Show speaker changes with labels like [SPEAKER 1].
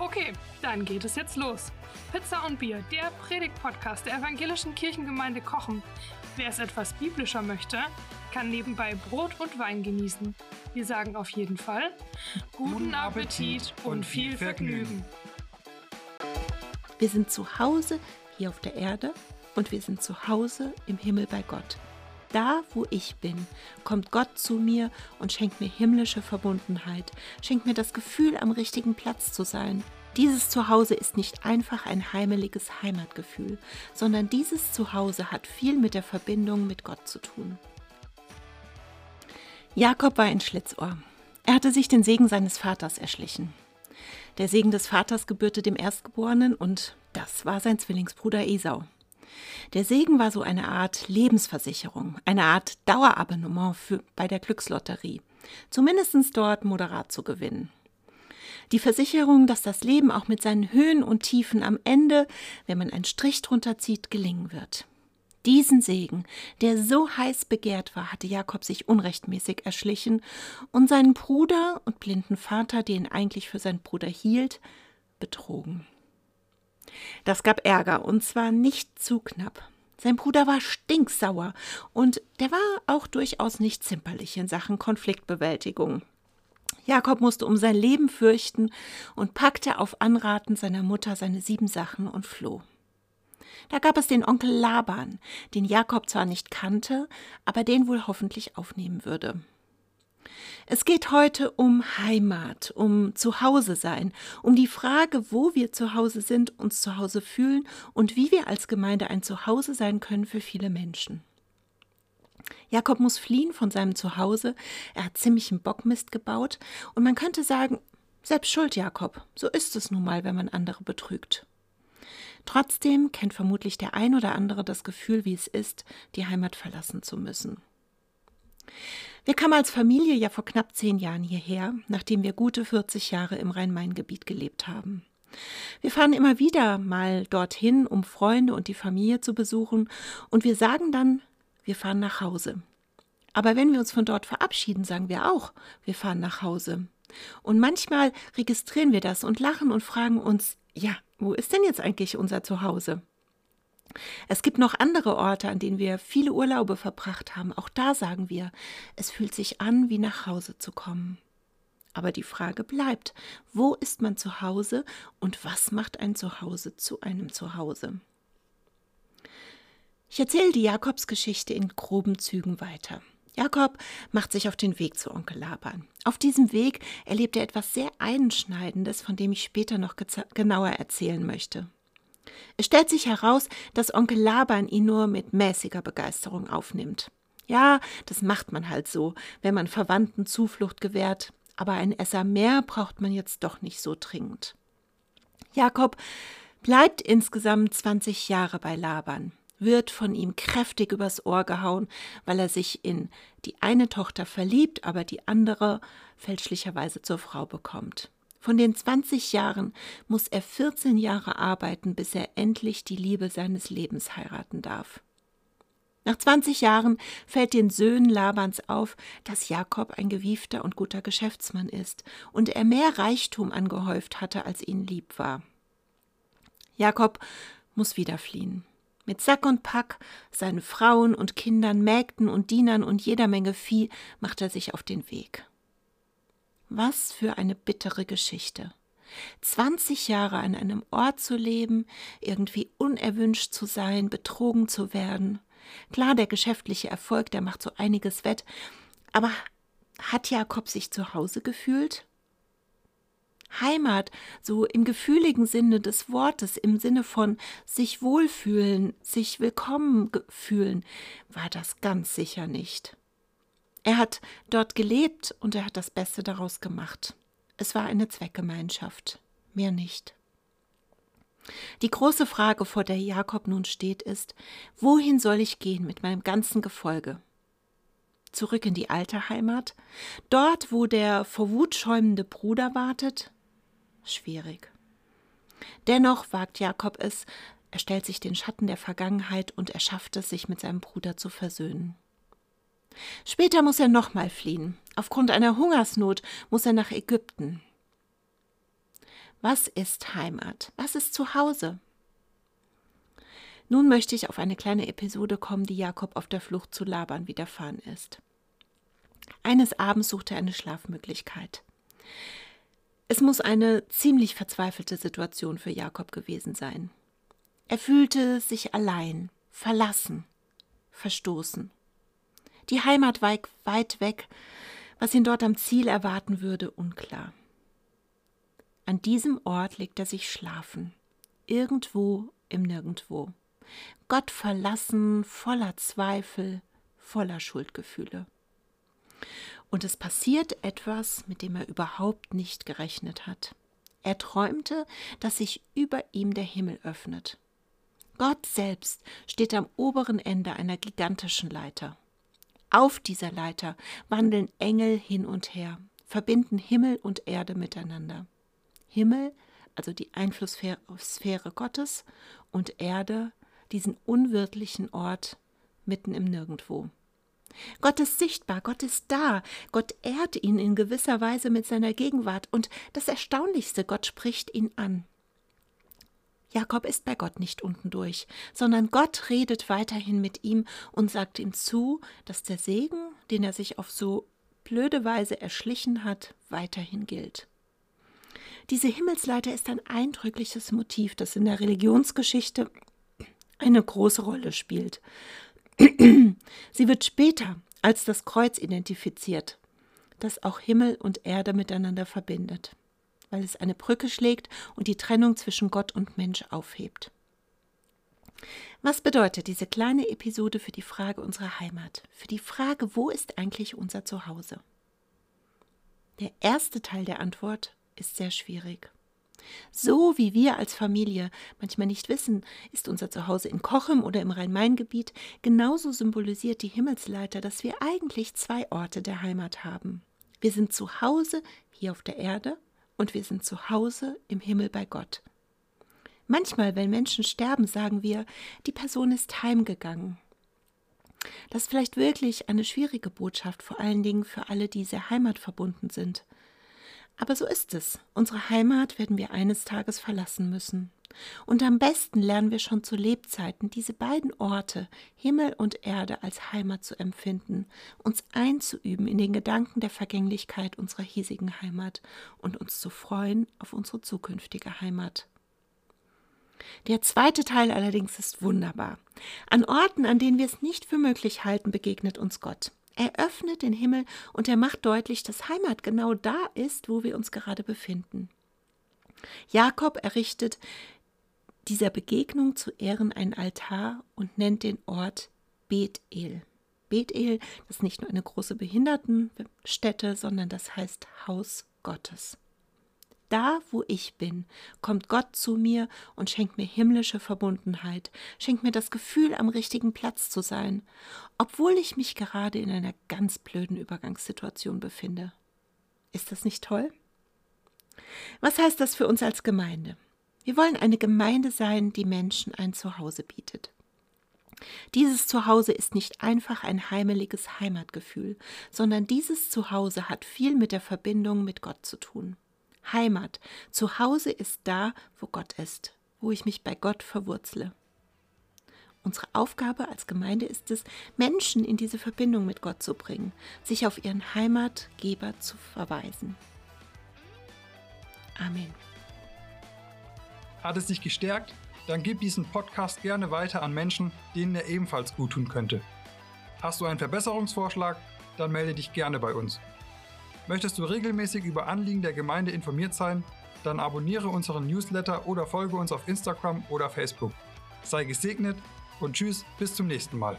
[SPEAKER 1] Okay, dann geht es jetzt los. Pizza und Bier, der Predigt-Podcast der evangelischen Kirchengemeinde Kochen. Wer es etwas biblischer möchte, kann nebenbei Brot und Wein genießen. Wir sagen auf jeden Fall guten Appetit und viel Vergnügen.
[SPEAKER 2] Wir sind zu Hause hier auf der Erde und wir sind zu Hause im Himmel bei Gott. Da, wo ich bin, kommt Gott zu mir und schenkt mir himmlische Verbundenheit, schenkt mir das Gefühl, am richtigen Platz zu sein. Dieses Zuhause ist nicht einfach ein heimeliges Heimatgefühl, sondern dieses Zuhause hat viel mit der Verbindung mit Gott zu tun. Jakob war ein Schlitzohr. Er hatte sich den Segen seines Vaters erschlichen. Der Segen des Vaters gebührte dem Erstgeborenen und das war sein Zwillingsbruder Esau. Der Segen war so eine Art Lebensversicherung, eine Art Dauerabonnement für, bei der Glückslotterie. Zumindest dort moderat zu gewinnen. Die Versicherung, dass das Leben auch mit seinen Höhen und Tiefen am Ende, wenn man einen Strich drunter zieht, gelingen wird. Diesen Segen, der so heiß begehrt war, hatte Jakob sich unrechtmäßig erschlichen und seinen Bruder und blinden Vater, den er eigentlich für seinen Bruder hielt, betrogen. Das gab Ärger, und zwar nicht zu knapp. Sein Bruder war stinksauer und der war auch durchaus nicht zimperlich in Sachen Konfliktbewältigung. Jakob musste um sein Leben fürchten und packte auf Anraten seiner Mutter seine sieben Sachen und floh. Da gab es den Onkel Laban, den Jakob zwar nicht kannte, aber den wohl hoffentlich aufnehmen würde. Es geht heute um Heimat, um Zuhause sein, um die Frage, wo wir zu Hause sind, uns zu Hause fühlen und wie wir als Gemeinde ein Zuhause sein können für viele Menschen. Jakob muss fliehen von seinem Zuhause, er hat ziemlichen Bockmist gebaut und man könnte sagen, selbst schuld Jakob, so ist es nun mal, wenn man andere betrügt. Trotzdem kennt vermutlich der ein oder andere das Gefühl, wie es ist, die Heimat verlassen zu müssen. Wir kamen als Familie ja vor knapp zehn Jahren hierher, nachdem wir gute 40 Jahre im Rhein-Main-Gebiet gelebt haben. Wir fahren immer wieder mal dorthin, um Freunde und die Familie zu besuchen, und wir sagen dann, wir fahren nach Hause. Aber wenn wir uns von dort verabschieden, sagen wir auch, wir fahren nach Hause. Und manchmal registrieren wir das und lachen und fragen uns, ja, wo ist denn jetzt eigentlich unser Zuhause? Es gibt noch andere Orte, an denen wir viele Urlaube verbracht haben. Auch da sagen wir, es fühlt sich an, wie nach Hause zu kommen. Aber die Frage bleibt, wo ist man zu Hause und was macht ein Zuhause zu einem Zuhause? Ich erzähle die Jakobsgeschichte in groben Zügen weiter. Jakob macht sich auf den Weg zu Onkel Laban. Auf diesem Weg erlebt er etwas sehr Einschneidendes, von dem ich später noch genauer erzählen möchte. Es stellt sich heraus, dass Onkel Laban ihn nur mit mäßiger Begeisterung aufnimmt. Ja, das macht man halt so, wenn man Verwandten Zuflucht gewährt, aber ein Esser mehr braucht man jetzt doch nicht so dringend. Jakob bleibt insgesamt 20 Jahre bei Laban, wird von ihm kräftig übers Ohr gehauen, weil er sich in die eine Tochter verliebt, aber die andere fälschlicherweise zur Frau bekommt. Von den 20 Jahren muss er 14 Jahre arbeiten, bis er endlich die Liebe seines Lebens heiraten darf. Nach 20 Jahren fällt den Söhnen Labans auf, dass Jakob ein gewiefter und guter Geschäftsmann ist und er mehr Reichtum angehäuft hatte, als ihnen lieb war. Jakob muss wieder fliehen. Mit Sack und Pack, seinen Frauen und Kindern, Mägden und Dienern und jeder Menge Vieh macht er sich auf den Weg. Was für eine bittere Geschichte. 20 Jahre an einem Ort zu leben, irgendwie unerwünscht zu sein, betrogen zu werden. Klar, der geschäftliche Erfolg, der macht so einiges wett, aber hat Jakob sich zu Hause gefühlt? Heimat, so im gefühligen Sinne des Wortes, im Sinne von sich wohlfühlen, sich willkommen fühlen, war das ganz sicher nicht. Er hat dort gelebt und er hat das Beste daraus gemacht. Es war eine Zweckgemeinschaft, mehr nicht. Die große Frage, vor der Jakob nun steht, ist, wohin soll ich gehen mit meinem ganzen Gefolge? Zurück in die alte Heimat? Dort, wo der vor Wut schäumende Bruder wartet? Schwierig. Dennoch wagt Jakob es, er stellt sich den Schatten der Vergangenheit und er schafft es, sich mit seinem Bruder zu versöhnen. Später muss er nochmal fliehen. Aufgrund einer Hungersnot muss er nach Ägypten. Was ist Heimat? Was ist Zuhause? Nun möchte ich auf eine kleine Episode kommen, die Jakob auf der Flucht zu Laban widerfahren ist. Eines Abends suchte er eine Schlafmöglichkeit. Es muss eine ziemlich verzweifelte Situation für Jakob gewesen sein. Er fühlte sich allein, verlassen, verstoßen. Die Heimat weit weg, was ihn dort am Ziel erwarten würde, unklar. An diesem Ort legt er sich schlafen, irgendwo im Nirgendwo. Gott verlassen, voller Zweifel, voller Schuldgefühle. Und es passiert etwas, mit dem er überhaupt nicht gerechnet hat. Er träumte, dass sich über ihm der Himmel öffnet. Gott selbst steht am oberen Ende einer gigantischen Leiter. Auf dieser Leiter wandeln Engel hin und her, verbinden Himmel und Erde miteinander. Himmel, also die Einflusssphäre Gottes, und Erde, diesen unwirtlichen Ort mitten im Nirgendwo. Gott ist sichtbar, Gott ist da, Gott ehrt ihn in gewisser Weise mit seiner Gegenwart und das Erstaunlichste, Gott spricht ihn an. Jakob ist bei Gott nicht unten durch, sondern Gott redet weiterhin mit ihm und sagt ihm zu, dass der Segen, den er sich auf so blöde Weise erschlichen hat, weiterhin gilt. Diese Himmelsleiter ist ein eindrückliches Motiv, das in der Religionsgeschichte eine große Rolle spielt. Sie wird später als das Kreuz identifiziert, das auch Himmel und Erde miteinander verbindet, weil es eine Brücke schlägt und die Trennung zwischen Gott und Mensch aufhebt. Was bedeutet diese kleine Episode für die Frage unserer Heimat, für die Frage, wo ist eigentlich unser Zuhause? Der erste Teil der Antwort ist sehr schwierig. So wie wir als Familie manchmal nicht wissen, ist unser Zuhause in Kochem oder im Rhein-Main-Gebiet, genauso symbolisiert die Himmelsleiter, dass wir eigentlich zwei Orte der Heimat haben. Wir sind zu Hause hier auf der Erde und wir sind zu Hause im Himmel bei Gott. Manchmal, wenn Menschen sterben, sagen wir, die Person ist heimgegangen. Das ist vielleicht wirklich eine schwierige Botschaft, vor allen Dingen für alle, die sehr heimatverbunden sind. Aber so ist es. Unsere Heimat werden wir eines Tages verlassen müssen. Und am besten lernen wir schon zu Lebzeiten diese beiden Orte, Himmel und Erde, als Heimat zu empfinden, uns einzuüben in den Gedanken der Vergänglichkeit unserer hiesigen Heimat und uns zu freuen auf unsere zukünftige Heimat. Der zweite Teil allerdings ist wunderbar. An Orten, an denen wir es nicht für möglich halten, begegnet uns Gott. Er öffnet den Himmel und er macht deutlich, dass Heimat genau da ist, wo wir uns gerade befinden. Jakob errichtet dieser Begegnung zu Ehren einen Altar und nennt den Ort Bethel. Bethel, das ist nicht nur eine große Behindertenstätte, sondern das heißt Haus Gottes. Da, wo ich bin, kommt Gott zu mir und schenkt mir himmlische Verbundenheit, schenkt mir das Gefühl, am richtigen Platz zu sein, obwohl ich mich gerade in einer ganz blöden Übergangssituation befinde. Ist das nicht toll? Was heißt das für uns als Gemeinde? Wir wollen eine Gemeinde sein, die Menschen ein Zuhause bietet. Dieses Zuhause ist nicht einfach ein heimeliges Heimatgefühl, sondern dieses Zuhause hat viel mit der Verbindung mit Gott zu tun. Heimat. Zu Hause ist da, wo Gott ist, wo ich mich bei Gott verwurzle. Unsere Aufgabe als Gemeinde ist es, Menschen in diese Verbindung mit Gott zu bringen, sich auf ihren Heimatgeber zu verweisen. Amen.
[SPEAKER 3] Hat es dich gestärkt? Dann gib diesen Podcast gerne weiter an Menschen, denen er ebenfalls gut tun könnte. Hast du einen Verbesserungsvorschlag? Dann melde dich gerne bei uns. Möchtest du regelmäßig über Anliegen der Gemeinde informiert sein? Dann abonniere unseren Newsletter oder folge uns auf Instagram oder Facebook. Sei gesegnet und tschüss, bis zum nächsten Mal.